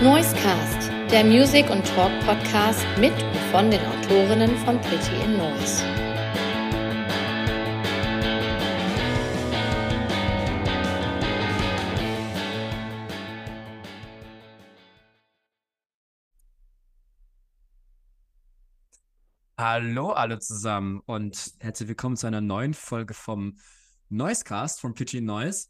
Noisecast, der Music- und Talk-Podcast mit und von den Autorinnen von Pretty in Noise. Hallo alle zusammen und herzlich willkommen zu einer neuen Folge vom Noisecast von Pitchy Noise.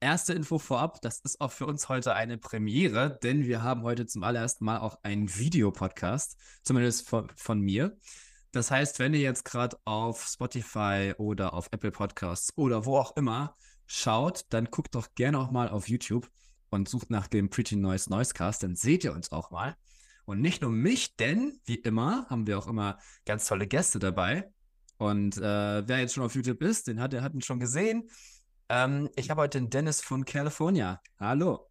Erste Info vorab, das ist auch für uns heute eine Premiere, denn wir haben heute zum allerersten Mal auch einen Videopodcast, zumindest von, von mir. Das heißt, wenn ihr jetzt gerade auf Spotify oder auf Apple Podcasts oder wo auch immer schaut, dann guckt doch gerne auch mal auf YouTube und sucht nach dem Pretty Noise Noisecast, dann seht ihr uns auch mal. Und nicht nur mich, denn wie immer haben wir auch immer ganz tolle Gäste dabei. Und äh, wer jetzt schon auf YouTube ist, den hat, der hat ihn schon gesehen. Ähm, ich habe heute den Dennis von California. Hallo.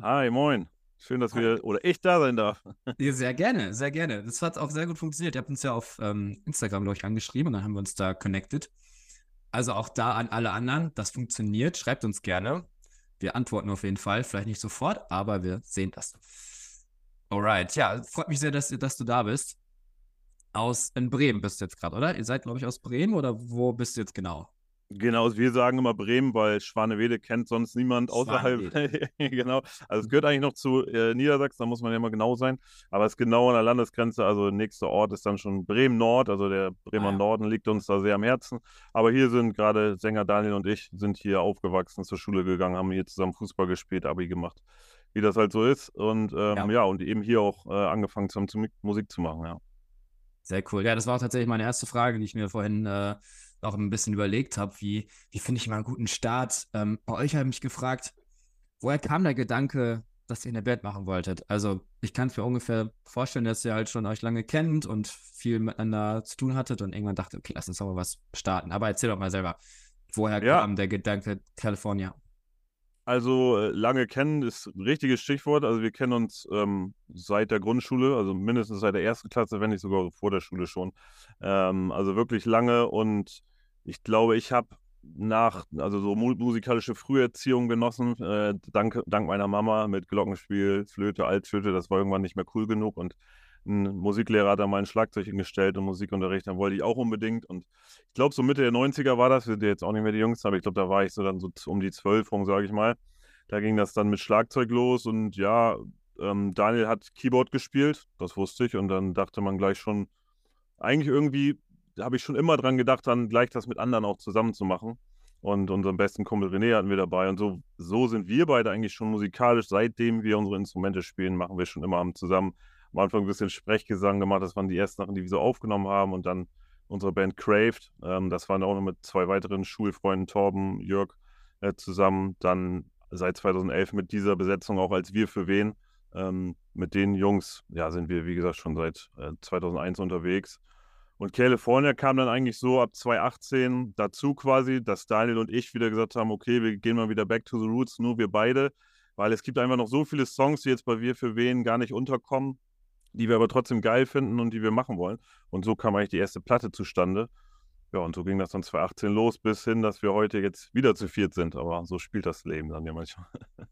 Hi, moin. Schön, dass wir oder ich da sein darf. Ja, sehr gerne, sehr gerne. Das hat auch sehr gut funktioniert. Ihr habt uns ja auf ähm, Instagram, glaube ich, angeschrieben und dann haben wir uns da connected. Also auch da an alle anderen, das funktioniert. Schreibt uns gerne. Wir antworten auf jeden Fall. Vielleicht nicht sofort, aber wir sehen das. Alright, ja, freut mich sehr, dass, dass du da bist. Aus in Bremen bist du jetzt gerade, oder? Ihr seid, glaube ich, aus Bremen oder wo bist du jetzt genau? Genau, wir sagen immer Bremen, weil Schwanewede kennt sonst niemand außerhalb. genau. Also es gehört eigentlich noch zu äh, Niedersachsen, da muss man ja immer genau sein. Aber es ist genau an der Landesgrenze. Also der nächste Ort ist dann schon Bremen Nord. Also der Bremer ah, ja. Norden liegt uns da sehr am Herzen. Aber hier sind gerade Sänger Daniel und ich sind hier aufgewachsen, zur Schule gegangen, haben hier zusammen Fußball gespielt, Abi gemacht, wie das halt so ist. Und ähm, ja. ja. und eben hier auch äh, angefangen zu, zu Musik zu machen, ja. Sehr cool. Ja, das war tatsächlich meine erste Frage, die ich mir vorhin äh, auch ein bisschen überlegt habe, wie, wie finde ich mal einen guten Start. Ähm, bei euch habe ich mich gefragt, woher kam der Gedanke, dass ihr eine Band machen wolltet? Also ich kann es mir ungefähr vorstellen, dass ihr halt schon euch lange kennt und viel miteinander zu tun hattet und irgendwann dachte, okay, lass uns doch mal was starten. Aber erzähl doch mal selber, woher ja. kam der Gedanke California? Also äh, lange kennen ist ein richtiges Stichwort. Also wir kennen uns ähm, seit der Grundschule, also mindestens seit der ersten Klasse, wenn nicht sogar vor der Schule schon. Ähm, also wirklich lange und ich glaube, ich habe nach, also so musikalische Früherziehung genossen, äh, dank, dank meiner Mama mit Glockenspiel, Flöte, Altflöte, das war irgendwann nicht mehr cool genug und ein Musiklehrer hat da mal ein Schlagzeug hingestellt und Musikunterricht, dann wollte ich auch unbedingt und ich glaube, so Mitte der 90er war das, wir sind jetzt auch nicht mehr die Jüngsten, aber ich glaube, da war ich so dann so um die 12 rum, sage ich mal. Da ging das dann mit Schlagzeug los und ja, ähm, Daniel hat Keyboard gespielt, das wusste ich und dann dachte man gleich schon, eigentlich irgendwie habe ich schon immer dran gedacht, dann gleich das mit anderen auch zusammen zu machen. Und unseren besten Kumpel René hatten wir dabei. Und so, so sind wir beide eigentlich schon musikalisch. Seitdem wir unsere Instrumente spielen, machen wir schon immer zusammen. Am Anfang ein bisschen Sprechgesang gemacht. Das waren die ersten Sachen, die wir so aufgenommen haben. Und dann unsere Band Craved. Ähm, das waren auch noch mit zwei weiteren Schulfreunden, Torben, Jörg, äh, zusammen. Dann seit 2011 mit dieser Besetzung auch als Wir für Wen. Ähm, mit den Jungs, ja, sind wir, wie gesagt, schon seit äh, 2001 unterwegs. Und California kam dann eigentlich so ab 2018 dazu quasi, dass Daniel und ich wieder gesagt haben, okay, wir gehen mal wieder back to the roots, nur wir beide, weil es gibt einfach noch so viele Songs, die jetzt bei Wir für Wen gar nicht unterkommen, die wir aber trotzdem geil finden und die wir machen wollen. Und so kam eigentlich die erste Platte zustande. Ja, und so ging das dann 2018 los, bis hin, dass wir heute jetzt wieder zu viert sind. Aber so spielt das Leben dann ja manchmal.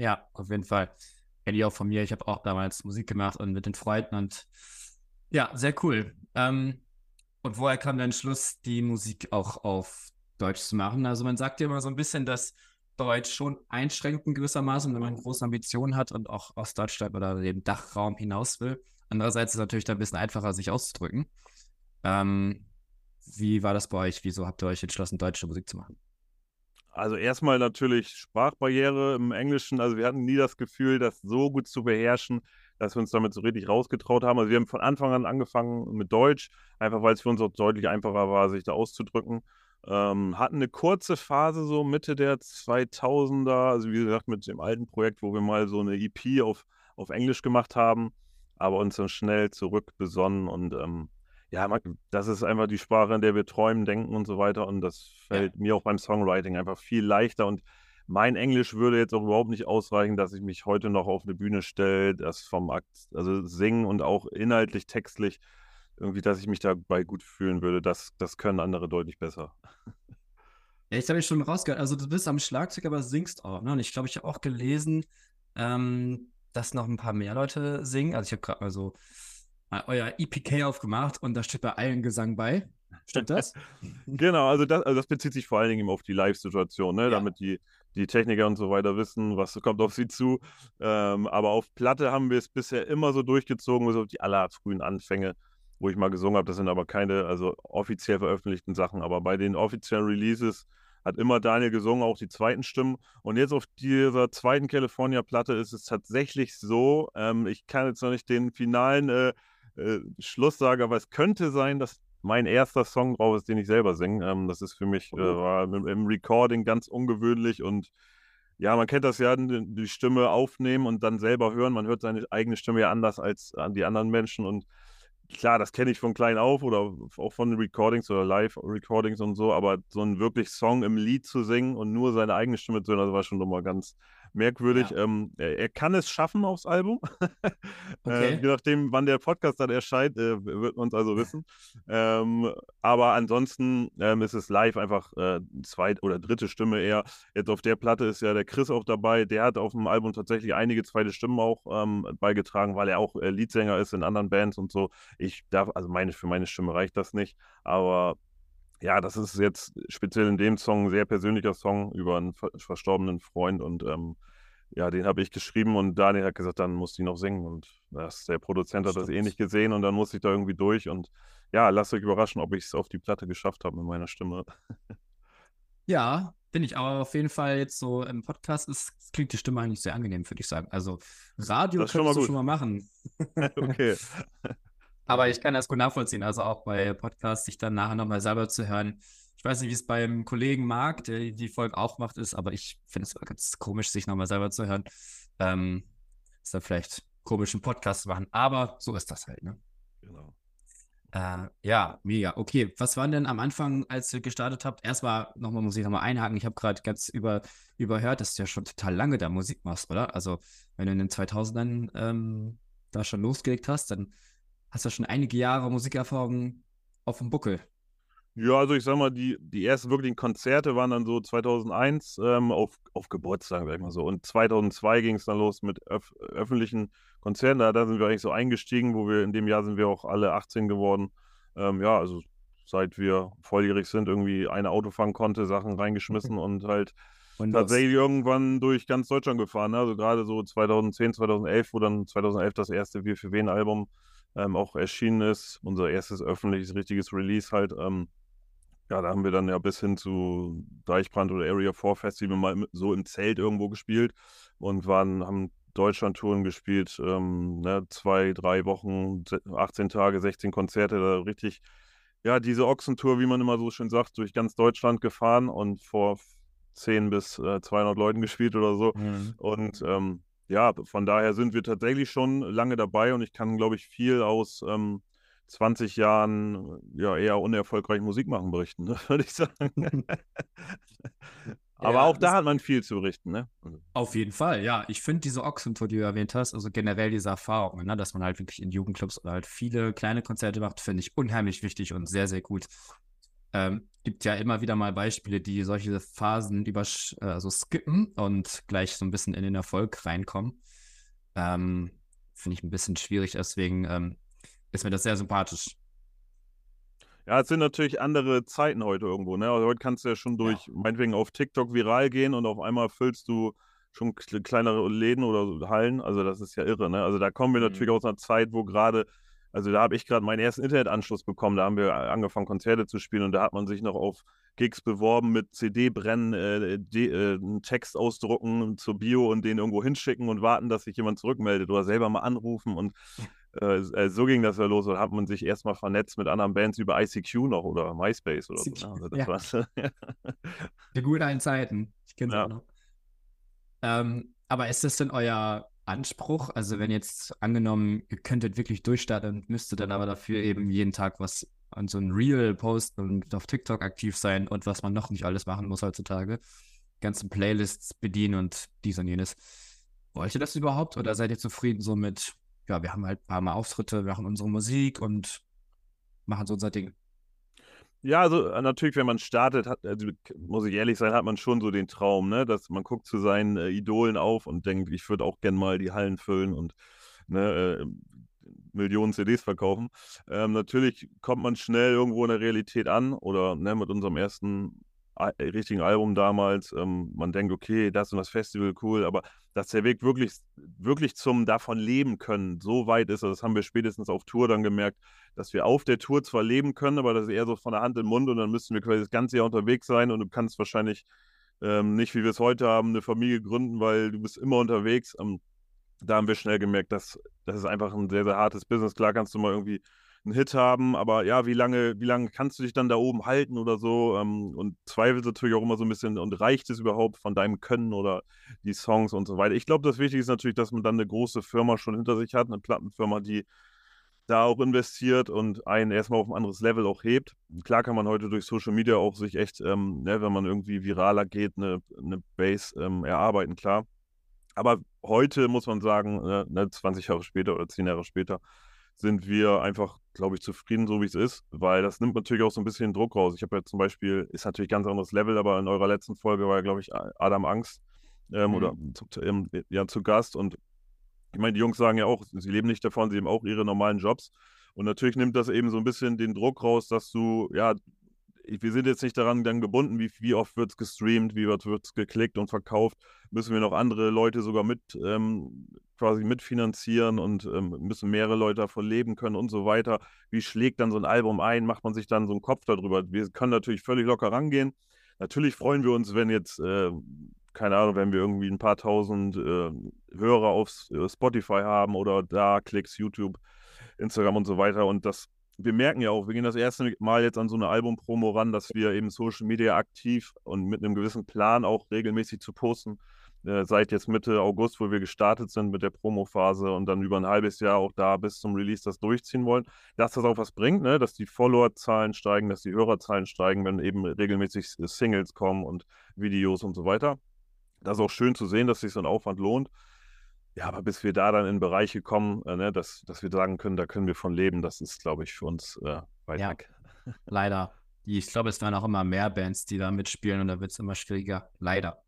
Ja, auf jeden Fall. Kenne ich auch von mir. Ich habe auch damals Musik gemacht und mit den Freunden und ja, sehr cool. Ähm, und woher kam der Entschluss, die Musik auch auf Deutsch zu machen? Also man sagt ja immer so ein bisschen, dass Deutsch schon einschränkend gewissermaßen, wenn man große Ambitionen hat und auch aus Deutschland oder dem Dachraum hinaus will. Andererseits ist es natürlich da ein bisschen einfacher, sich auszudrücken. Ähm, wie war das bei euch? Wieso habt ihr euch entschlossen, deutsche Musik zu machen? Also erstmal natürlich Sprachbarriere im Englischen. Also wir hatten nie das Gefühl, das so gut zu beherrschen, dass wir uns damit so richtig rausgetraut haben. Also wir haben von Anfang an angefangen mit Deutsch, einfach weil es für uns auch deutlich einfacher war, sich da auszudrücken. Ähm, hatten eine kurze Phase so Mitte der 2000er, also wie gesagt mit dem alten Projekt, wo wir mal so eine EP auf, auf Englisch gemacht haben, aber uns dann schnell zurück besonnen und ähm, ja, das ist einfach die Sprache, in der wir träumen, denken und so weiter und das fällt ja. mir auch beim Songwriting einfach viel leichter und mein Englisch würde jetzt auch überhaupt nicht ausreichen, dass ich mich heute noch auf eine Bühne stelle, das vom Akt, also singen und auch inhaltlich, textlich, irgendwie, dass ich mich dabei gut fühlen würde. Das, das können andere deutlich besser. Ja, ich habe schon rausgehört. Also, du bist am Schlagzeug, aber singst auch. Ne? Und ich glaube, ich habe auch gelesen, ähm, dass noch ein paar mehr Leute singen. Also ich habe gerade mal so euer EPK aufgemacht und da steht bei allen Gesang bei. Stimmt das? genau, also das, also das bezieht sich vor allen Dingen auf die Live-Situation, ne? Ja. damit die, die Techniker und so weiter wissen, was kommt auf sie zu. Ähm, aber auf Platte haben wir es bisher immer so durchgezogen, so die allerfrühen Anfänge, wo ich mal gesungen habe. Das sind aber keine also offiziell veröffentlichten Sachen. Aber bei den offiziellen Releases hat immer Daniel gesungen, auch die zweiten Stimmen. Und jetzt auf dieser zweiten California-Platte ist es tatsächlich so, ähm, ich kann jetzt noch nicht den finalen äh, äh, Schluss sagen, aber es könnte sein, dass mein erster Song drauf ist, den ich selber singe. Ähm, das ist für mich äh, oh. war im, im, Recording ganz ungewöhnlich und ja, man kennt das ja, die Stimme aufnehmen und dann selber hören. Man hört seine eigene Stimme ja anders als an die anderen Menschen und klar, das kenne ich von klein auf oder auch von Recordings oder Live-Recordings und so, aber so einen wirklich Song im Lied zu singen und nur seine eigene Stimme zu hören, das war schon nochmal ganz, merkwürdig. Ja. Ähm, er, er, kann es schaffen aufs Album. Äh, okay. äh, je nachdem, wann der Podcast dann erscheint, äh, wird man es also wissen. Ähm, aber ansonsten ähm, ist es live einfach äh, zweit- oder dritte Stimme eher. Jetzt auf der Platte ist ja der Chris auch dabei. Der hat auf dem Album tatsächlich einige zweite Stimmen auch ähm, beigetragen, weil er auch äh, Leadsänger ist in anderen Bands und so. Ich darf, also meine, für meine Stimme reicht das nicht. Aber ja, das ist jetzt speziell in dem Song ein sehr persönlicher Song über einen verstorbenen Freund und ähm, ja, den habe ich geschrieben und Daniel hat gesagt, dann muss die noch singen und das, der Produzent hat Stimmt. das eh nicht gesehen und dann musste ich da irgendwie durch und ja, lasst euch überraschen, ob ich es auf die Platte geschafft habe mit meiner Stimme. Ja, bin ich, aber auf jeden Fall jetzt so im Podcast ist, klingt die Stimme eigentlich sehr angenehm, würde ich sagen. Also Radio das könntest du schon mal machen. okay. Aber ich kann das gut nachvollziehen, also auch bei Podcasts, sich dann nachher nochmal selber zu hören. Ich weiß nicht, wie es beim Kollegen Marc, der die Folge auch macht, ist, aber ich finde es ganz komisch, sich nochmal selber zu hören. Ähm, ist dann vielleicht komisch, einen Podcast zu machen, aber so ist das halt, ne? Genau. Äh, ja, mega. Okay, was waren denn am Anfang, als ihr gestartet habt? Erstmal nochmal muss ich nochmal einhaken. Ich habe gerade ganz über, überhört, dass du ja schon total lange da Musik machst, oder? Also, wenn du in den 2000ern ähm, da schon losgelegt hast, dann hast du schon einige Jahre Musikerfahrung auf dem Buckel. Ja, also ich sag mal, die, die ersten wirklichen Konzerte waren dann so 2001 ähm, auf, auf Geburtstag, sag ich mal so. Und 2002 ging es dann los mit öf öffentlichen Konzerten. Da, da, sind wir eigentlich so eingestiegen, wo wir in dem Jahr sind wir auch alle 18 geworden. Ähm, ja, also seit wir volljährig sind, irgendwie eine Auto fahren konnte, Sachen reingeschmissen und halt und tatsächlich irgendwann durch ganz Deutschland gefahren. Ne? Also gerade so 2010, 2011, wo dann 2011 das erste Wir für wen Album ähm, auch erschienen ist. Unser erstes öffentliches, richtiges Release halt. Ähm, ja, da haben wir dann ja bis hin zu Deichbrand oder Area 4 Festival mal so im Zelt irgendwo gespielt und waren, haben Deutschland-Touren gespielt, ähm, ne, zwei, drei Wochen, 18 Tage, 16 Konzerte, da richtig, ja, diese Ochsentour, wie man immer so schön sagt, durch ganz Deutschland gefahren und vor 10 bis äh, 200 Leuten gespielt oder so. Mhm. Und ähm, ja, von daher sind wir tatsächlich schon lange dabei und ich kann, glaube ich, viel aus ähm, 20 Jahren ja eher unerfolgreich Musik machen berichten, ne, würde ich sagen. Aber ja, auch da hat man viel zu berichten, ne? Also Auf jeden Fall, ja. Ich finde diese Ochsentour, die du erwähnt hast, also generell diese Erfahrungen, ne, dass man halt wirklich in Jugendclubs oder halt viele kleine Konzerte macht, finde ich unheimlich wichtig und sehr, sehr gut. Ähm, gibt ja immer wieder mal Beispiele, die solche Phasen über also skippen und gleich so ein bisschen in den Erfolg reinkommen. Ähm, Finde ich ein bisschen schwierig, deswegen ähm, ist mir das sehr sympathisch. Ja, es sind natürlich andere Zeiten heute irgendwo. Ne? Also heute kannst du ja schon durch, ja. meinetwegen auf TikTok viral gehen und auf einmal füllst du schon kleinere Läden oder Hallen. Also das ist ja irre. Ne? Also da kommen wir mhm. natürlich aus einer Zeit, wo gerade also da habe ich gerade meinen ersten Internetanschluss bekommen. Da haben wir angefangen, Konzerte zu spielen und da hat man sich noch auf Gigs beworben mit CD brennen, äh, äh, einen Text ausdrucken zur Bio und den irgendwo hinschicken und warten, dass sich jemand zurückmeldet oder selber mal anrufen. Und äh, äh so ging das ja los. Und hat man sich erstmal vernetzt mit anderen Bands über ICQ noch oder MySpace oder so. Also das ja. war's. Die guten Zeiten. Ich kenne es ja. auch noch. Ähm, aber ist das denn euer Anspruch? Also wenn jetzt angenommen, ihr könntet wirklich durchstarten und müsstet dann aber dafür eben jeden Tag was an so ein Reel posten und auf TikTok aktiv sein und was man noch nicht alles machen muss heutzutage. Ganzen Playlists bedienen und dies und jenes. Wollt ihr das überhaupt oder seid ihr zufrieden so mit, ja, wir haben halt ein paar Mal Auftritte, wir machen unsere Musik und machen so unser Ding? Ja, also äh, natürlich, wenn man startet, hat, also, muss ich ehrlich sein, hat man schon so den Traum, ne, dass man guckt zu seinen äh, Idolen auf und denkt, ich würde auch gern mal die Hallen füllen und ne, äh, Millionen CDs verkaufen. Ähm, natürlich kommt man schnell irgendwo in der Realität an oder ne, mit unserem ersten richtigen Album damals. Ähm, man denkt, okay, das und das Festival, cool, aber dass der Weg wirklich, wirklich zum davon leben können, so weit ist, also das haben wir spätestens auf Tour dann gemerkt, dass wir auf der Tour zwar leben können, aber das ist eher so von der Hand in den Mund und dann müssten wir quasi das ganze Jahr unterwegs sein und du kannst wahrscheinlich ähm, nicht, wie wir es heute haben, eine Familie gründen, weil du bist immer unterwegs. Ähm, da haben wir schnell gemerkt, dass das ist einfach ein sehr, sehr hartes Business. Klar kannst du mal irgendwie einen Hit haben, aber ja, wie lange, wie lange kannst du dich dann da oben halten oder so? Ähm, und zweifelst natürlich auch immer so ein bisschen, und reicht es überhaupt von deinem Können oder die Songs und so weiter. Ich glaube, das Wichtige ist natürlich, dass man dann eine große Firma schon hinter sich hat, eine Plattenfirma, die da auch investiert und einen erstmal auf ein anderes Level auch hebt. Klar kann man heute durch Social Media auch sich echt, ähm, ne, wenn man irgendwie viraler geht, eine, eine Base ähm, erarbeiten, klar. Aber heute muss man sagen, ne, 20 Jahre später oder 10 Jahre später, sind wir einfach, glaube ich, zufrieden, so wie es ist, weil das nimmt natürlich auch so ein bisschen Druck raus. Ich habe ja zum Beispiel, ist natürlich ganz anderes Level, aber in eurer letzten Folge war ja, glaube ich, Adam Angst ähm, mhm. oder zu, ähm, ja, zu Gast und ich meine, die Jungs sagen ja auch, sie leben nicht davon, sie haben auch ihre normalen Jobs. Und natürlich nimmt das eben so ein bisschen den Druck raus, dass du, ja, wir sind jetzt nicht daran dann gebunden, wie, wie oft wird es gestreamt, wie wird es geklickt und verkauft. Müssen wir noch andere Leute sogar mit ähm, quasi mitfinanzieren und ähm, müssen mehrere Leute davon leben können und so weiter. Wie schlägt dann so ein Album ein? Macht man sich dann so einen Kopf darüber? Wir können natürlich völlig locker rangehen. Natürlich freuen wir uns, wenn jetzt, äh, keine Ahnung, wenn wir irgendwie ein paar tausend äh, Hörer auf äh, Spotify haben oder da Klicks, YouTube, Instagram und so weiter. Und das wir merken ja auch, wir gehen das erste Mal jetzt an so eine Albumpromo ran, dass wir eben Social Media aktiv und mit einem gewissen Plan auch regelmäßig zu posten äh, seit jetzt Mitte August, wo wir gestartet sind mit der Promophase und dann über ein halbes Jahr auch da bis zum Release das durchziehen wollen, dass das auch was bringt, ne? dass die Followerzahlen steigen, dass die Hörerzahlen steigen, wenn eben regelmäßig Singles kommen und Videos und so weiter. Das ist auch schön zu sehen, dass sich so ein Aufwand lohnt. Ja, aber bis wir da dann in Bereiche kommen, äh, ne, dass, dass wir sagen können, da können wir von leben, das ist, glaube ich, für uns äh, weit ja, weg. Leider. Ich glaube, es werden auch immer mehr Bands, die da mitspielen und da wird es immer schwieriger. Leider.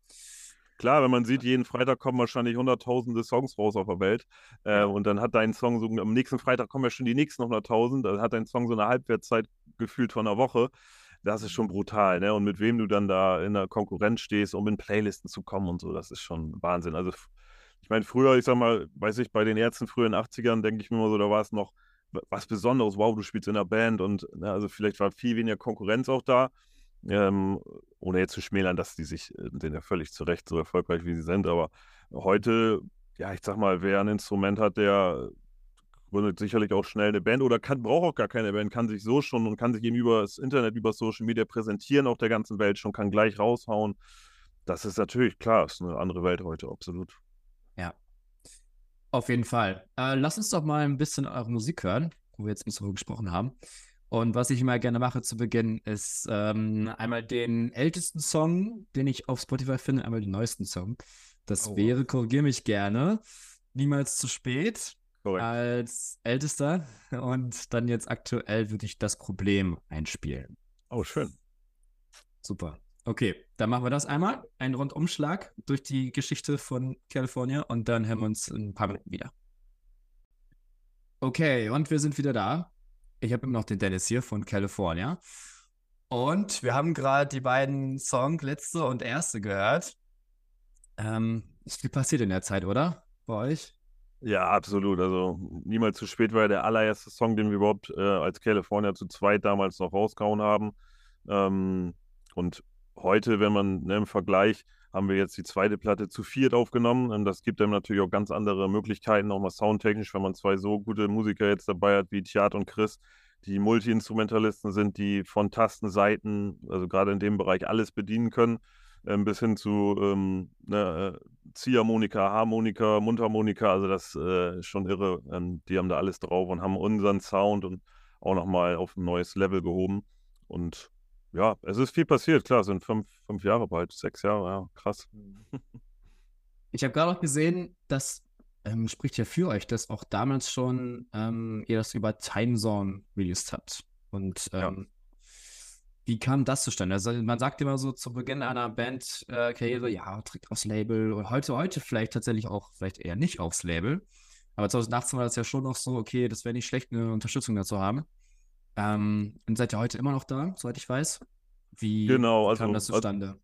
Klar, wenn man sieht, jeden Freitag kommen wahrscheinlich hunderttausende Songs raus auf der Welt. Äh, und dann hat dein Song so, am nächsten Freitag kommen ja schon die nächsten hunderttausend. Dann hat dein Song so eine Halbwertszeit gefühlt von einer Woche. Das ist schon brutal, ne? Und mit wem du dann da in der Konkurrenz stehst, um in Playlisten zu kommen und so, das ist schon Wahnsinn. Also, ich meine, früher, ich sag mal, weiß ich, bei den Ärzten früher in den 80ern, denke ich mir immer so, da war es noch was Besonderes. Wow, du spielst in einer Band und ne, also vielleicht war viel weniger Konkurrenz auch da. Ähm, ohne jetzt zu schmälern, dass die sich, äh, sind ja völlig zu Recht so erfolgreich, wie sie sind. Aber heute, ja, ich sag mal, wer ein Instrument hat, der gründet sicherlich auch schnell eine Band oder kann, braucht auch gar keine Band, kann sich so schon und kann sich eben über das Internet, über Social Media präsentieren auf der ganzen Welt schon, kann gleich raushauen. Das ist natürlich klar, ist eine andere Welt heute, absolut. Auf jeden Fall. Äh, lass uns doch mal ein bisschen eure Musik hören, wo wir jetzt ein bisschen gesprochen haben. Und was ich immer gerne mache zu Beginn, ist ähm, einmal den ältesten Song, den ich auf Spotify finde, einmal den neuesten Song. Das oh. wäre, korrigiere mich gerne, niemals zu spät Correct. als ältester. Und dann jetzt aktuell würde ich das Problem einspielen. Oh, schön. Super. Okay, dann machen wir das einmal. Einen Rundumschlag durch die Geschichte von California und dann hören wir uns in ein paar Minuten wieder. Okay, und wir sind wieder da. Ich habe immer noch den Dennis hier von California. Und wir haben gerade die beiden Songs, letzte und erste, gehört. Ähm, ist viel passiert in der Zeit, oder? Bei euch? Ja, absolut. Also niemals zu spät war der allererste Song, den wir überhaupt äh, als California zu zweit damals noch rausgehauen haben. Ähm, und heute, wenn man ne, im Vergleich, haben wir jetzt die zweite Platte zu viert aufgenommen. Das gibt einem natürlich auch ganz andere Möglichkeiten, nochmal soundtechnisch, wenn man zwei so gute Musiker jetzt dabei hat wie Thiat und Chris, die Multi-Instrumentalisten sind, die von Tasten, Saiten, also gerade in dem Bereich alles bedienen können, ähm, bis hin zu ähm, ne, äh, Ziehharmonika, Harmonika, Mundharmonika, also das äh, ist schon irre. Ähm, die haben da alles drauf und haben unseren Sound und auch nochmal auf ein neues Level gehoben. Und ja, es ist viel passiert, klar, sind fünf, fünf Jahre bald, sechs Jahre, ja, krass. Mhm. Ich habe gerade auch gesehen, dass ähm, spricht ja für euch, dass auch damals schon ähm, ihr das über Timezone released habt. Und ähm, Wie kam das zustande? Also man sagt immer so zu Beginn einer Bandkarriere, äh, ja, tritt aufs Label und heute, heute vielleicht tatsächlich auch, vielleicht eher nicht aufs Label. Aber 2018 war das ja schon noch so, okay, das wäre nicht schlecht, eine Unterstützung dazu haben. Ähm, und seid ihr heute immer noch da, soweit ich weiß? Wie genau, also, kam das zustande? Also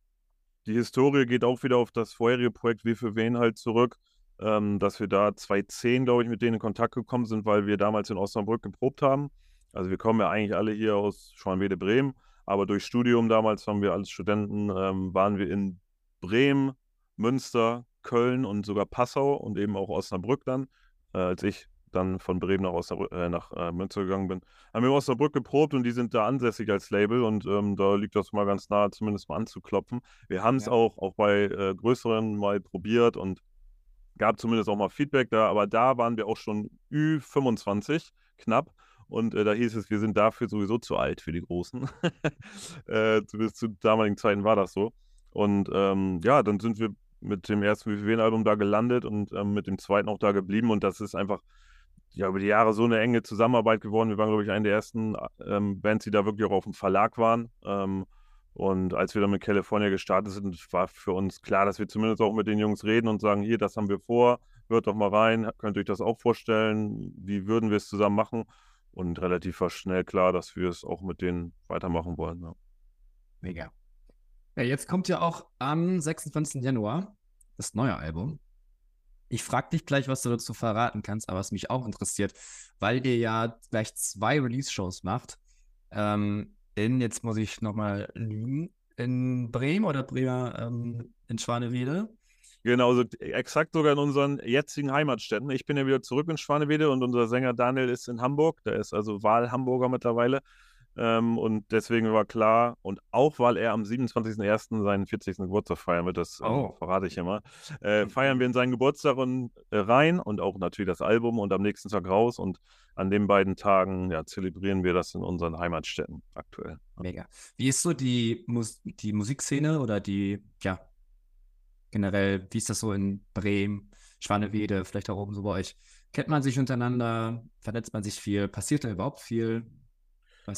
die Historie geht auch wieder auf das vorherige Projekt Wie für wen halt zurück, ähm, dass wir da 2010, glaube ich, mit denen in Kontakt gekommen sind, weil wir damals in Osnabrück geprobt haben. Also wir kommen ja eigentlich alle hier aus Schwanwede Bremen, aber durch Studium damals haben wir als Studenten, ähm, waren wir in Bremen, Münster, Köln und sogar Passau und eben auch Osnabrück dann, äh, als ich dann von Bremen nach, Osnabrück, äh, nach äh, Münster gegangen bin, haben wir in Osnabrück geprobt und die sind da ansässig als Label und ähm, da liegt das mal ganz nahe, zumindest mal anzuklopfen. Wir haben es ja. auch, auch bei äh, größeren mal probiert und gab zumindest auch mal Feedback da, aber da waren wir auch schon Ü25 knapp. Und äh, da hieß es, wir sind dafür sowieso zu alt für die Großen. äh, zumindest zu damaligen Zeiten war das so. Und ähm, ja, dann sind wir mit dem ersten WWW-Album da gelandet und ähm, mit dem zweiten auch da geblieben. Und das ist einfach ja, über die Jahre so eine enge Zusammenarbeit geworden. Wir waren, glaube ich, eine der ersten ähm, Bands, die da wirklich auch auf dem Verlag waren. Ähm, und als wir dann mit California gestartet sind, war für uns klar, dass wir zumindest auch mit den Jungs reden und sagen, hier, das haben wir vor, hört doch mal rein, könnt ihr euch das auch vorstellen, wie würden wir es zusammen machen? Und relativ schnell klar, dass wir es auch mit denen weitermachen wollen. Ja. Mega. Ja, jetzt kommt ja auch am 26. Januar das neue Album. Ich frage dich gleich, was du dazu verraten kannst, aber was mich auch interessiert, weil ihr ja gleich zwei Release-Shows macht. Ähm, in, jetzt muss ich nochmal lügen, in Bremen oder Bremer ähm, in Schwanewede. Genau, also exakt sogar in unseren jetzigen Heimatstädten. Ich bin ja wieder zurück in Schwanewede und unser Sänger Daniel ist in Hamburg. Der ist also Wahl-Hamburger mittlerweile. Ähm, und deswegen war klar, und auch weil er am 27.01. seinen 40. Geburtstag feiern wird, das ähm, oh. verrate ich immer, äh, mhm. feiern wir in seinen Geburtstag und, äh, rein und auch natürlich das Album und am nächsten Tag raus. Und an den beiden Tagen ja, zelebrieren wir das in unseren Heimatstädten aktuell. Mega. Wie ist so die, Mus die Musikszene oder die, ja, generell, wie ist das so in Bremen, Schwanewede, vielleicht auch oben so bei euch? Kennt man sich untereinander? Vernetzt man sich viel? Passiert da überhaupt viel?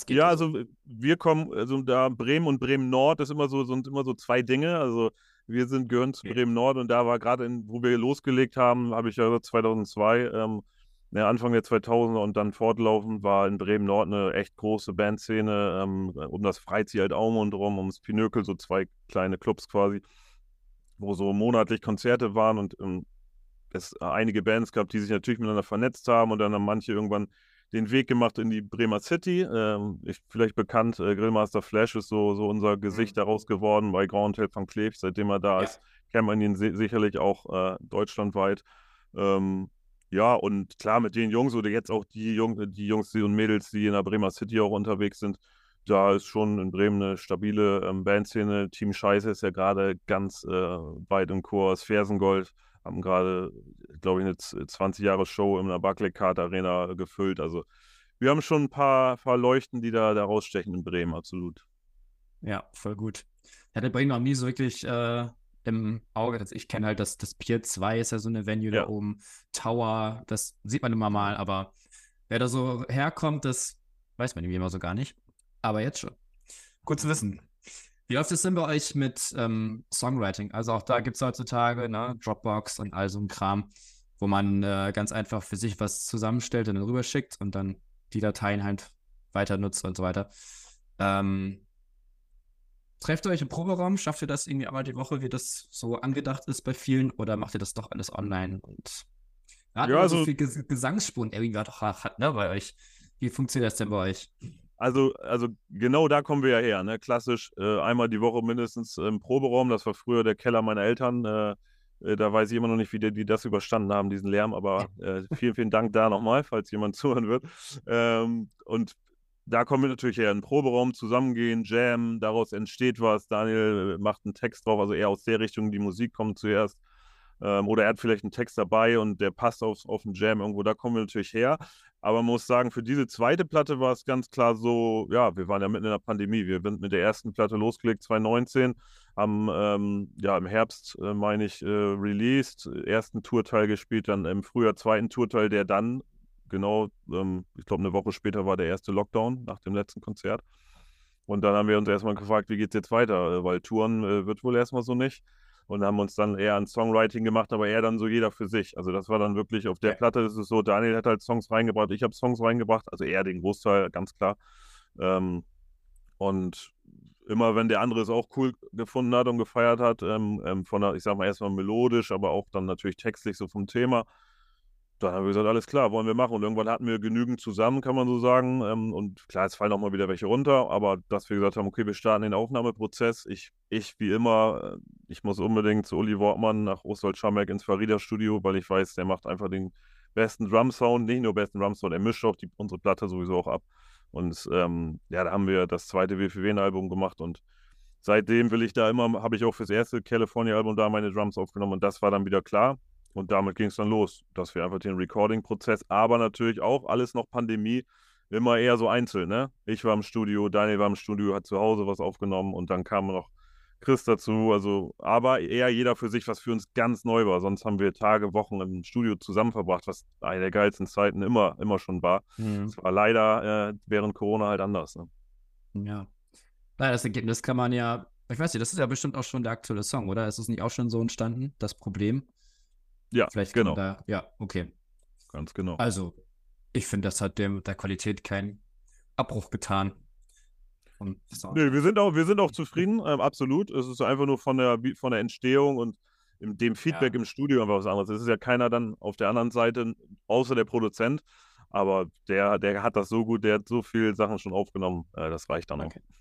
Ja, also wir kommen, also da Bremen und Bremen Nord ist immer so, sind immer so zwei Dinge. Also wir sind gehören zu okay. Bremen Nord und da war gerade, wo wir losgelegt haben, habe ich ja 2002, ähm, ne, Anfang der 2000er und dann fortlaufend war in Bremen Nord eine echt große Bandszene ähm, um das Freizeit Aumund rum, ums Pinökel, so zwei kleine Clubs quasi, wo so monatlich Konzerte waren und ähm, es einige Bands gab, die sich natürlich miteinander vernetzt haben und dann haben manche irgendwann den Weg gemacht in die Bremer City. Ähm, ich, vielleicht bekannt, äh, Grillmaster Flash ist so, so unser Gesicht mhm. daraus geworden bei Grand Hotel van Kleef. Seitdem er da ja. ist, kennt man ihn sicherlich auch äh, deutschlandweit. Ähm, ja, und klar, mit den Jungs oder jetzt auch die, Jung die Jungs und Mädels, die in der Bremer City auch unterwegs sind, da ist schon in Bremen eine stabile ähm, Bandszene. Team Scheiße ist ja gerade ganz äh, weit im Kurs. Fersengold haben gerade, glaube ich, eine 20 Jahre Show in der Barclaycard Arena gefüllt. Also wir haben schon ein paar, paar Leuchten, die da, da rausstechen in Bremen, absolut. Ja, voll gut. Ich hatte Bremen noch nie so wirklich äh, im Auge. Also ich kenne halt das, das Pier 2 ist ja so eine Venue ja. da oben. Tower, das sieht man immer mal, aber wer da so herkommt, das weiß man irgendwie immer so gar nicht. Aber jetzt schon. Gut zu wissen. Wie läuft es denn bei euch mit ähm, Songwriting? Also auch da gibt es heutzutage ne, Dropbox und all so ein Kram, wo man äh, ganz einfach für sich was zusammenstellt und dann rüberschickt und dann die Dateien halt weiter nutzt und so weiter. Ähm, trefft ihr euch im Proberaum? Schafft ihr das irgendwie einmal die Woche, wie das so angedacht ist bei vielen? Oder macht ihr das doch alles online? Und ja, also, so viel Ges Gesangsspuren irgendwie hat, ne, bei euch. Wie funktioniert das denn bei euch? Also, also genau da kommen wir ja her, ne? Klassisch äh, einmal die Woche mindestens im Proberaum. Das war früher der Keller meiner Eltern. Äh, äh, da weiß ich immer noch nicht, wie die, die das überstanden haben, diesen Lärm. Aber äh, vielen, vielen Dank da nochmal, falls jemand zuhören wird. Ähm, und da kommen wir natürlich her. Ein Proberaum, zusammengehen, Jam, daraus entsteht was. Daniel äh, macht einen Text drauf, also eher aus der Richtung, die Musik kommt zuerst. Ähm, oder er hat vielleicht einen Text dabei und der passt auf, auf Jam irgendwo. Da kommen wir natürlich her. Aber man muss sagen, für diese zweite Platte war es ganz klar so, ja, wir waren ja mitten in der Pandemie. Wir sind mit der ersten Platte losgelegt, 2019, haben ähm, ja im Herbst, äh, meine ich, äh, released, ersten Tourteil gespielt, dann im Frühjahr zweiten Tourteil, der dann, genau, ähm, ich glaube, eine Woche später war der erste Lockdown nach dem letzten Konzert. Und dann haben wir uns erstmal gefragt, wie geht es jetzt weiter? Äh, weil Touren äh, wird wohl erstmal so nicht. Und haben uns dann eher an Songwriting gemacht, aber eher dann so jeder für sich. Also das war dann wirklich auf der. Platte ist es so, Daniel hat halt Songs reingebracht, ich habe Songs reingebracht, also eher den Großteil, ganz klar. Ähm, und immer wenn der andere es auch cool gefunden hat und gefeiert hat, ähm, ähm, von der, ich sag mal erstmal melodisch, aber auch dann natürlich textlich so vom Thema, dann haben wir gesagt, alles klar, wollen wir machen. Und irgendwann hatten wir genügend zusammen, kann man so sagen. Ähm, und klar, es fallen auch mal wieder welche runter, aber dass wir gesagt haben, okay, wir starten den Aufnahmeprozess. Ich, ich wie immer, äh, ich muss unbedingt zu Uli Wortmann nach Oswald Schamberg ins Farida-Studio, weil ich weiß, der macht einfach den besten Drum-Sound, nicht nur besten Drum-Sound, er mischt auch die, unsere Platte sowieso auch ab. Und ähm, ja, da haben wir das zweite WFW-Album gemacht und seitdem will ich da immer, habe ich auch fürs erste California-Album da meine Drums aufgenommen und das war dann wieder klar. Und damit ging es dann los, dass wir einfach den Recording-Prozess, aber natürlich auch alles noch Pandemie, immer eher so einzeln. Ne? Ich war im Studio, Daniel war im Studio, hat zu Hause was aufgenommen und dann kam noch Chris dazu. Also, aber eher jeder für sich, was für uns ganz neu war. Sonst haben wir Tage, Wochen im Studio zusammen verbracht, was eine der geilsten Zeiten immer, immer schon war. Mhm. Es war leider äh, während Corona halt anders. Ne? Ja. Naja, das Ergebnis kann man ja, ich weiß nicht, das ist ja bestimmt auch schon der aktuelle Song, oder? Ist es nicht auch schon so entstanden, das Problem? Ja, Vielleicht genau. Da, ja, okay. Ganz genau. Also, ich finde, das hat dem der Qualität keinen Abbruch getan. Nee, wir sind auch, wir sind auch zufrieden, ähm, absolut. Es ist einfach nur von der, von der Entstehung und dem Feedback ja. im Studio einfach was anderes. Es ist ja keiner dann auf der anderen Seite, außer der Produzent. Aber der, der hat das so gut, der hat so viele Sachen schon aufgenommen. Äh, das reicht dann okay. auch.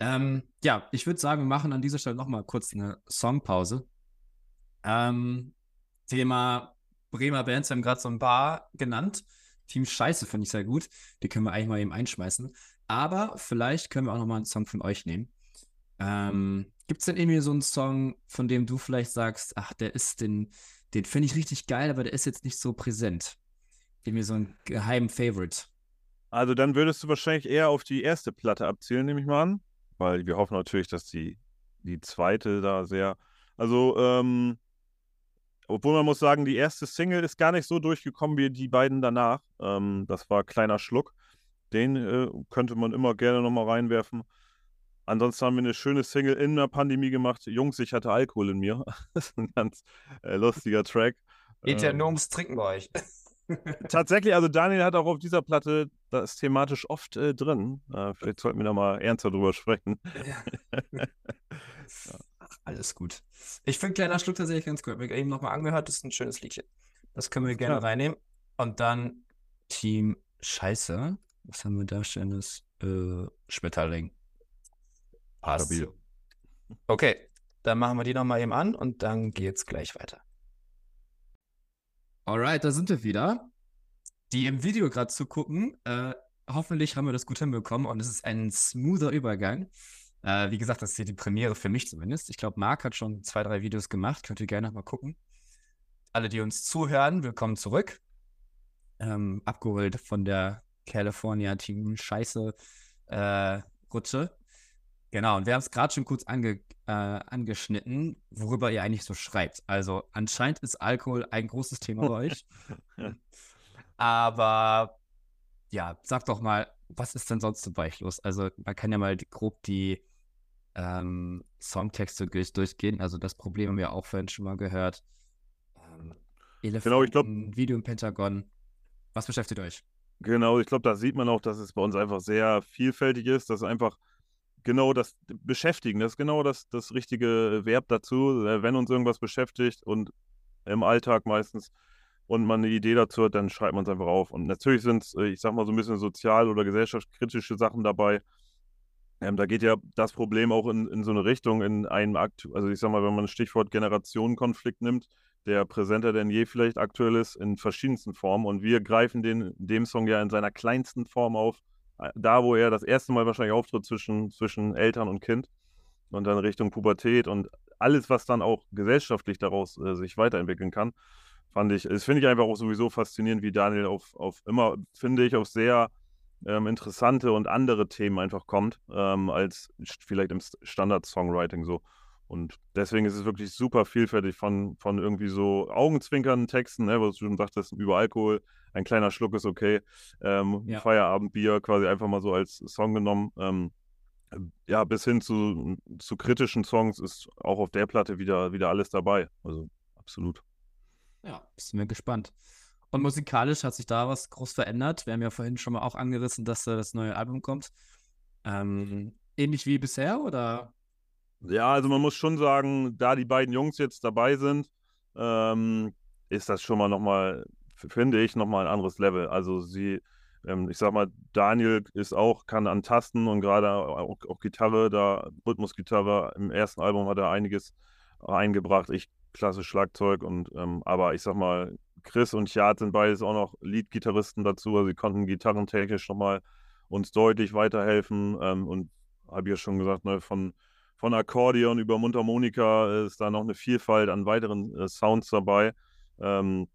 Ähm, ja, ich würde sagen, wir machen an dieser Stelle nochmal kurz eine Songpause. Ähm, Thema Bremer Bands haben gerade so ein paar genannt. Team Scheiße finde ich sehr gut. Die können wir eigentlich mal eben einschmeißen. Aber vielleicht können wir auch nochmal einen Song von euch nehmen. Ähm, Gibt es denn irgendwie so einen Song, von dem du vielleicht sagst, ach, der ist den, den finde ich richtig geil, aber der ist jetzt nicht so präsent? Irgendwie so einen geheimen Favorite. Also dann würdest du wahrscheinlich eher auf die erste Platte abzielen, nehme ich mal an. Weil wir hoffen natürlich, dass die, die zweite da sehr. Also, ähm, obwohl man muss sagen, die erste Single ist gar nicht so durchgekommen wie die beiden danach. Ähm, das war Kleiner Schluck. Den äh, könnte man immer gerne nochmal reinwerfen. Ansonsten haben wir eine schöne Single in der Pandemie gemacht. Jungs, ich hatte Alkohol in mir. das ist ein ganz äh, lustiger Track. Geht ja ähm, nur ums Trinken bei euch. Tatsächlich, also Daniel hat auch auf dieser Platte, das thematisch oft äh, drin. Äh, vielleicht sollten wir da mal ernster drüber sprechen. ja. Alles gut. Ich finde Kleiner Schluck tatsächlich ganz cool. Ich habe eben nochmal angehört, das ist ein schönes Liedchen. Das können wir gerne ja. reinnehmen. Und dann Team Scheiße. Was haben wir da schönes? Äh, Schmetterling. Passt. Stabil. Okay, dann machen wir die nochmal eben an und dann geht's gleich weiter. Alright, da sind wir wieder. Die im Video gerade zu gucken, äh, hoffentlich haben wir das gut hinbekommen und es ist ein smoother Übergang. Äh, wie gesagt, das ist hier die Premiere für mich zumindest. Ich glaube, Marc hat schon zwei, drei Videos gemacht. Könnt ihr gerne nochmal gucken. Alle, die uns zuhören, willkommen zurück. Ähm, abgeholt von der California Team Scheiße äh, Rutsche. Genau, und wir haben es gerade schon kurz ange, äh, angeschnitten, worüber ihr eigentlich so schreibt. Also anscheinend ist Alkohol ein großes Thema bei euch. Aber ja, sag doch mal, was ist denn sonst so bei euch los? Also man kann ja mal grob die ähm, Songtexte durchgehen. Also das Problem haben wir auch vorhin schon mal gehört. Ähm, Elefanten, genau, ich glaube. Video im Pentagon. Was beschäftigt euch? Genau, ich glaube, da sieht man auch, dass es bei uns einfach sehr vielfältig ist, dass einfach genau das Beschäftigen, das ist genau das, das richtige Verb dazu, äh, wenn uns irgendwas beschäftigt und im Alltag meistens und man eine Idee dazu hat, dann schreibt man es einfach auf. Und natürlich sind es, äh, ich sag mal, so ein bisschen sozial- oder gesellschaftskritische Sachen dabei. Ähm, da geht ja das Problem auch in, in so eine Richtung, in einem Akt, also ich sag mal, wenn man Stichwort Generationenkonflikt nimmt, der präsenter denn je vielleicht aktuell ist, in verschiedensten Formen. Und wir greifen den, dem Song ja in seiner kleinsten Form auf. Äh, da, wo er das erste Mal wahrscheinlich auftritt zwischen, zwischen Eltern und Kind und dann Richtung Pubertät und alles, was dann auch gesellschaftlich daraus äh, sich weiterentwickeln kann, fand ich, das finde ich einfach auch sowieso faszinierend, wie Daniel auf, auf immer, finde ich, auf sehr ähm, interessante und andere Themen einfach kommt, ähm, als vielleicht im Standard-Songwriting so. und deswegen ist es wirklich super vielfältig von, von irgendwie so augenzwinkernden Texten, ne, wo du schon sagtest, über Alkohol, ein kleiner Schluck ist okay, ähm, ja. Feierabendbier quasi einfach mal so als Song genommen. Ähm, ja, bis hin zu, zu kritischen Songs ist auch auf der Platte wieder, wieder alles dabei. Also absolut. Ja, sind wir gespannt. Und musikalisch hat sich da was groß verändert. Wir haben ja vorhin schon mal auch angerissen, dass da das neue Album kommt. Ähm, ähnlich wie bisher oder? Ja, also man muss schon sagen, da die beiden Jungs jetzt dabei sind, ähm, ist das schon mal nochmal, finde ich, nochmal ein anderes Level. Also sie, ähm, ich sag mal, Daniel ist auch, kann antasten und gerade auch, auch, Gitarre, da Rhythmusgitarre, im ersten Album hat er einiges eingebracht. Ich klasse Schlagzeug und ähm, aber ich sag mal, Chris und Chad sind beides auch noch Lead-Gitarristen dazu, also sie konnten gitarrentechnisch nochmal uns deutlich weiterhelfen ähm, und habe ja schon gesagt, ne, von, von Akkordeon über Mundharmonika ist da noch eine Vielfalt an weiteren äh, Sounds dabei. Ähm,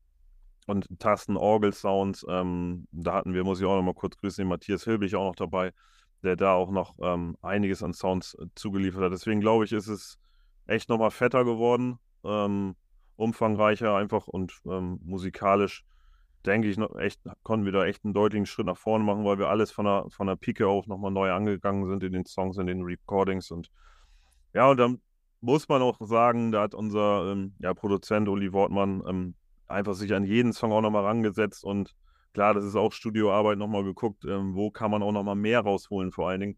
und Tasten, Orgel-Sounds. Ähm, da hatten wir, muss ich auch noch mal kurz grüßen, den Matthias Hilbig auch noch dabei, der da auch noch ähm, einiges an Sounds äh, zugeliefert hat. Deswegen glaube ich, ist es echt nochmal fetter geworden, ähm, umfangreicher einfach und ähm, musikalisch denke ich, noch echt, konnten wir da echt einen deutlichen Schritt nach vorne machen, weil wir alles von der, von der Pike auf nochmal neu angegangen sind in den Songs, in den Recordings und ja, und dann muss man auch sagen, da hat unser ähm, ja, Produzent Uli Wortmann ähm, einfach sich an jeden Song auch nochmal rangesetzt und klar, das ist auch Studioarbeit nochmal geguckt, ähm, wo kann man auch nochmal mehr rausholen vor allen Dingen.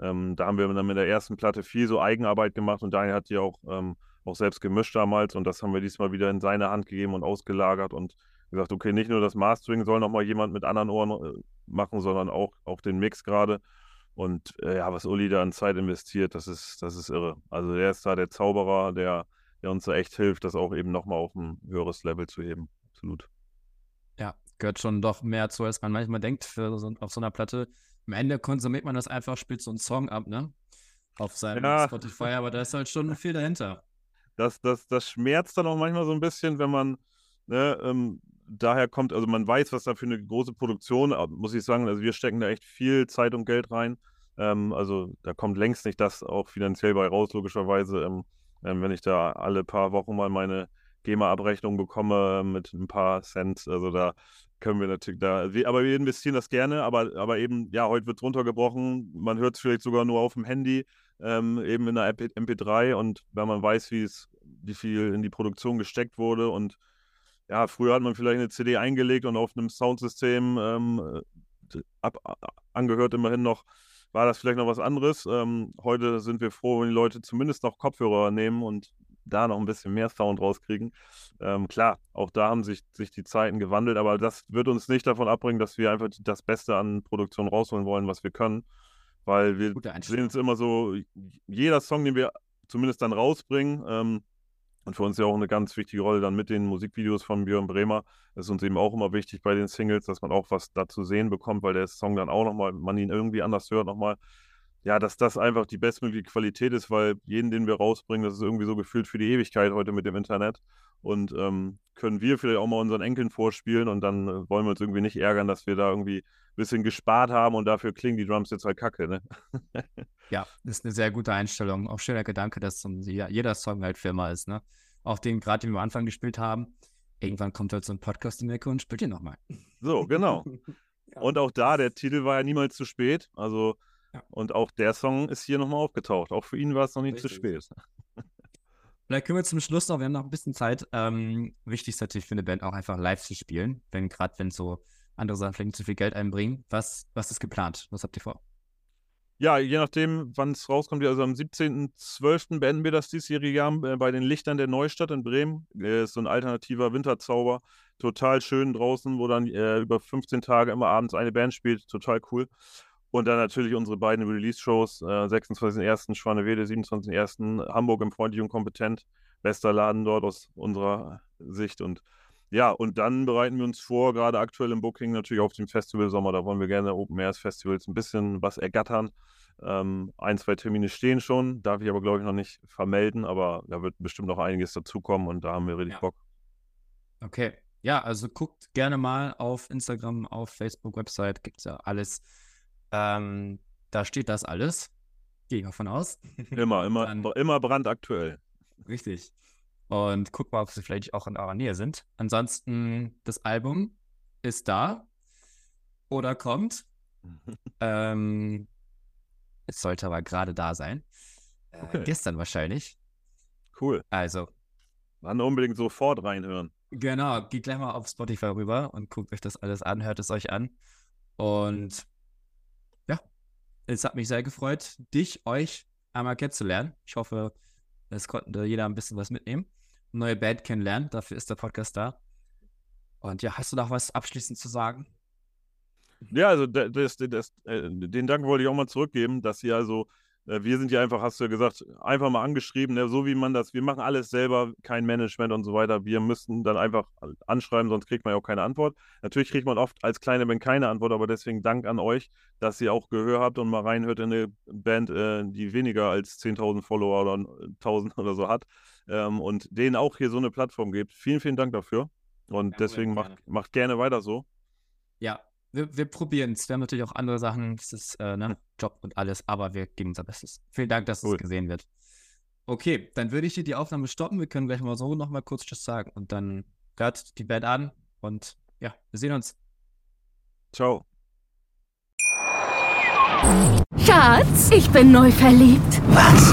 Ähm, da haben wir dann mit der ersten Platte viel so Eigenarbeit gemacht und Daniel hat die auch, ähm, auch selbst gemischt damals und das haben wir diesmal wieder in seine Hand gegeben und ausgelagert und gesagt, okay, nicht nur das Mastering soll nochmal jemand mit anderen Ohren äh, machen, sondern auch, auch den Mix gerade. Und äh, ja, was Uli da an Zeit investiert, das ist, das ist irre. Also der ist da der Zauberer, der der uns da echt hilft, das auch eben nochmal auf ein höheres Level zu heben. Absolut. Ja, gehört schon doch mehr zu, als man manchmal denkt für so, auf so einer Platte. Am Ende konsumiert man das einfach, spielt so einen Song ab, ne? Auf seinem ja. Spotify, aber da ist halt schon viel dahinter. Das, das, das schmerzt dann auch manchmal so ein bisschen, wenn man, ne, ähm, daher kommt, also man weiß, was da für eine große Produktion, muss ich sagen, also wir stecken da echt viel Zeit und Geld rein. Ähm, also da kommt längst nicht das auch finanziell bei raus, logischerweise. Ähm, ähm, wenn ich da alle paar Wochen mal meine GEMA-Abrechnung bekomme mit ein paar Cent. Also da können wir natürlich da, aber wir investieren das gerne, aber, aber eben, ja, heute wird es runtergebrochen. Man hört es vielleicht sogar nur auf dem Handy, ähm, eben in der MP3 und wenn man weiß, wie es, wie viel in die Produktion gesteckt wurde und ja, früher hat man vielleicht eine CD eingelegt und auf einem Soundsystem ähm, ab, angehört immerhin noch war das vielleicht noch was anderes. Ähm, heute sind wir froh, wenn die Leute zumindest noch Kopfhörer nehmen und da noch ein bisschen mehr Sound rauskriegen. Ähm, klar, auch da haben sich, sich die Zeiten gewandelt, aber das wird uns nicht davon abbringen, dass wir einfach das Beste an Produktion rausholen wollen, was wir können. Weil wir sehen es immer so, jeder Song, den wir zumindest dann rausbringen, ähm, und für uns ja auch eine ganz wichtige Rolle dann mit den Musikvideos von Björn Bremer. Das ist uns eben auch immer wichtig bei den Singles, dass man auch was dazu sehen bekommt, weil der Song dann auch nochmal, man ihn irgendwie anders hört nochmal. Ja, dass das einfach die bestmögliche Qualität ist, weil jeden, den wir rausbringen, das ist irgendwie so gefühlt für die Ewigkeit heute mit dem Internet. Und ähm, können wir vielleicht auch mal unseren Enkeln vorspielen und dann äh, wollen wir uns irgendwie nicht ärgern, dass wir da irgendwie ein bisschen gespart haben und dafür klingen die Drums jetzt halt kacke, ne? ja, das ist eine sehr gute Einstellung. Auch schöner Gedanke, dass jeder Song halt Firma ist, ne? Auch den gerade, den wir am Anfang gespielt haben. Irgendwann kommt halt so ein Podcast in der Ecke und spielt ihn nochmal. So, genau. ja. Und auch da, der Titel war ja niemals zu spät. Also, ja. und auch der Song ist hier nochmal aufgetaucht. Auch für ihn war es noch nicht Richtig. zu spät. Vielleicht können wir zum Schluss noch, wir haben noch ein bisschen Zeit. Ähm, wichtig ist natürlich für eine Band auch einfach live zu spielen, wenn gerade wenn so andere Sachen vielleicht zu viel Geld einbringen. Was, was ist geplant? Was habt ihr vor? Ja, je nachdem, wann es rauskommt. Also am 17.12. beenden wir das diesjährige Jahr äh, bei den Lichtern der Neustadt in Bremen. Äh, ist so ein alternativer Winterzauber. Total schön draußen, wo dann äh, über 15 Tage immer abends eine Band spielt. Total cool. Und dann natürlich unsere beiden Release-Shows. Äh, 26.01. Schwanewede, 27.01. Hamburg im Freundlich und Kompetent. Bester Laden dort aus unserer Sicht. Und ja, und dann bereiten wir uns vor, gerade aktuell im Booking natürlich auf dem Festival Sommer. Da wollen wir gerne Open Airs Festivals ein bisschen was ergattern. Ähm, ein, zwei Termine stehen schon, darf ich aber, glaube ich, noch nicht vermelden, aber da wird bestimmt noch einiges dazukommen und da haben wir richtig ja. Bock. Okay. Ja, also guckt gerne mal auf Instagram, auf Facebook, Website, gibt es ja alles. Ähm, da steht das alles. Gehe ich davon aus. Immer, immer, Dann- immer brandaktuell. Richtig. Und guck mal, ob sie vielleicht auch in eurer Nähe sind. Ansonsten, das Album ist da oder kommt. Ähm, es sollte aber gerade da sein. Äh, Okay. Gestern wahrscheinlich. Cool. Also, Dann unbedingt sofort reinhören. genau, geht gleich mal auf Spotify rüber und guckt euch das alles an, hört es euch an. Und es hat mich sehr gefreut, dich, euch einmal kennenzulernen. Ich hoffe, es konnte jeder ein bisschen was mitnehmen. Neue Band kennenlernen, dafür ist der Podcast da. Und ja, hast du noch was abschließend zu sagen? Ja, also da- das, das, äh, den Dank wollte ich auch mal zurückgeben, dass ihr also, wir sind ja einfach, hast du ja gesagt, einfach mal angeschrieben, ne, so wie man das, wir machen alles selber, kein Management und so weiter. Wir müssten dann einfach anschreiben, sonst kriegt man ja auch keine Antwort. Natürlich kriegt man oft als kleine Band keine Antwort, aber deswegen Dank an euch, dass ihr auch Gehör habt und mal reinhört in eine Band, äh, die weniger als 10.000 Follower oder 1.000 oder so hat ähm, und denen auch hier so eine Plattform gibt. Vielen, vielen Dank dafür. Und Kein deswegen macht, macht gerne weiter so. Ja, wir, wir probieren es. Wir haben natürlich auch andere Sachen. Das ist äh, ne, Job und alles, aber wir geben unser Bestes. Vielen Dank, dass Cool. es gesehen wird. Okay, dann würde ich hier die Aufnahme stoppen. Wir können gleich mal so nochmal kurz Tschüss sagen. Und dann hört die Band an. Und ja, wir sehen uns. Ciao. Schatz, ich bin neu verliebt. Was?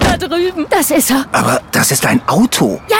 Da drüben. Das ist er. Aber das ist ein Auto. Ja,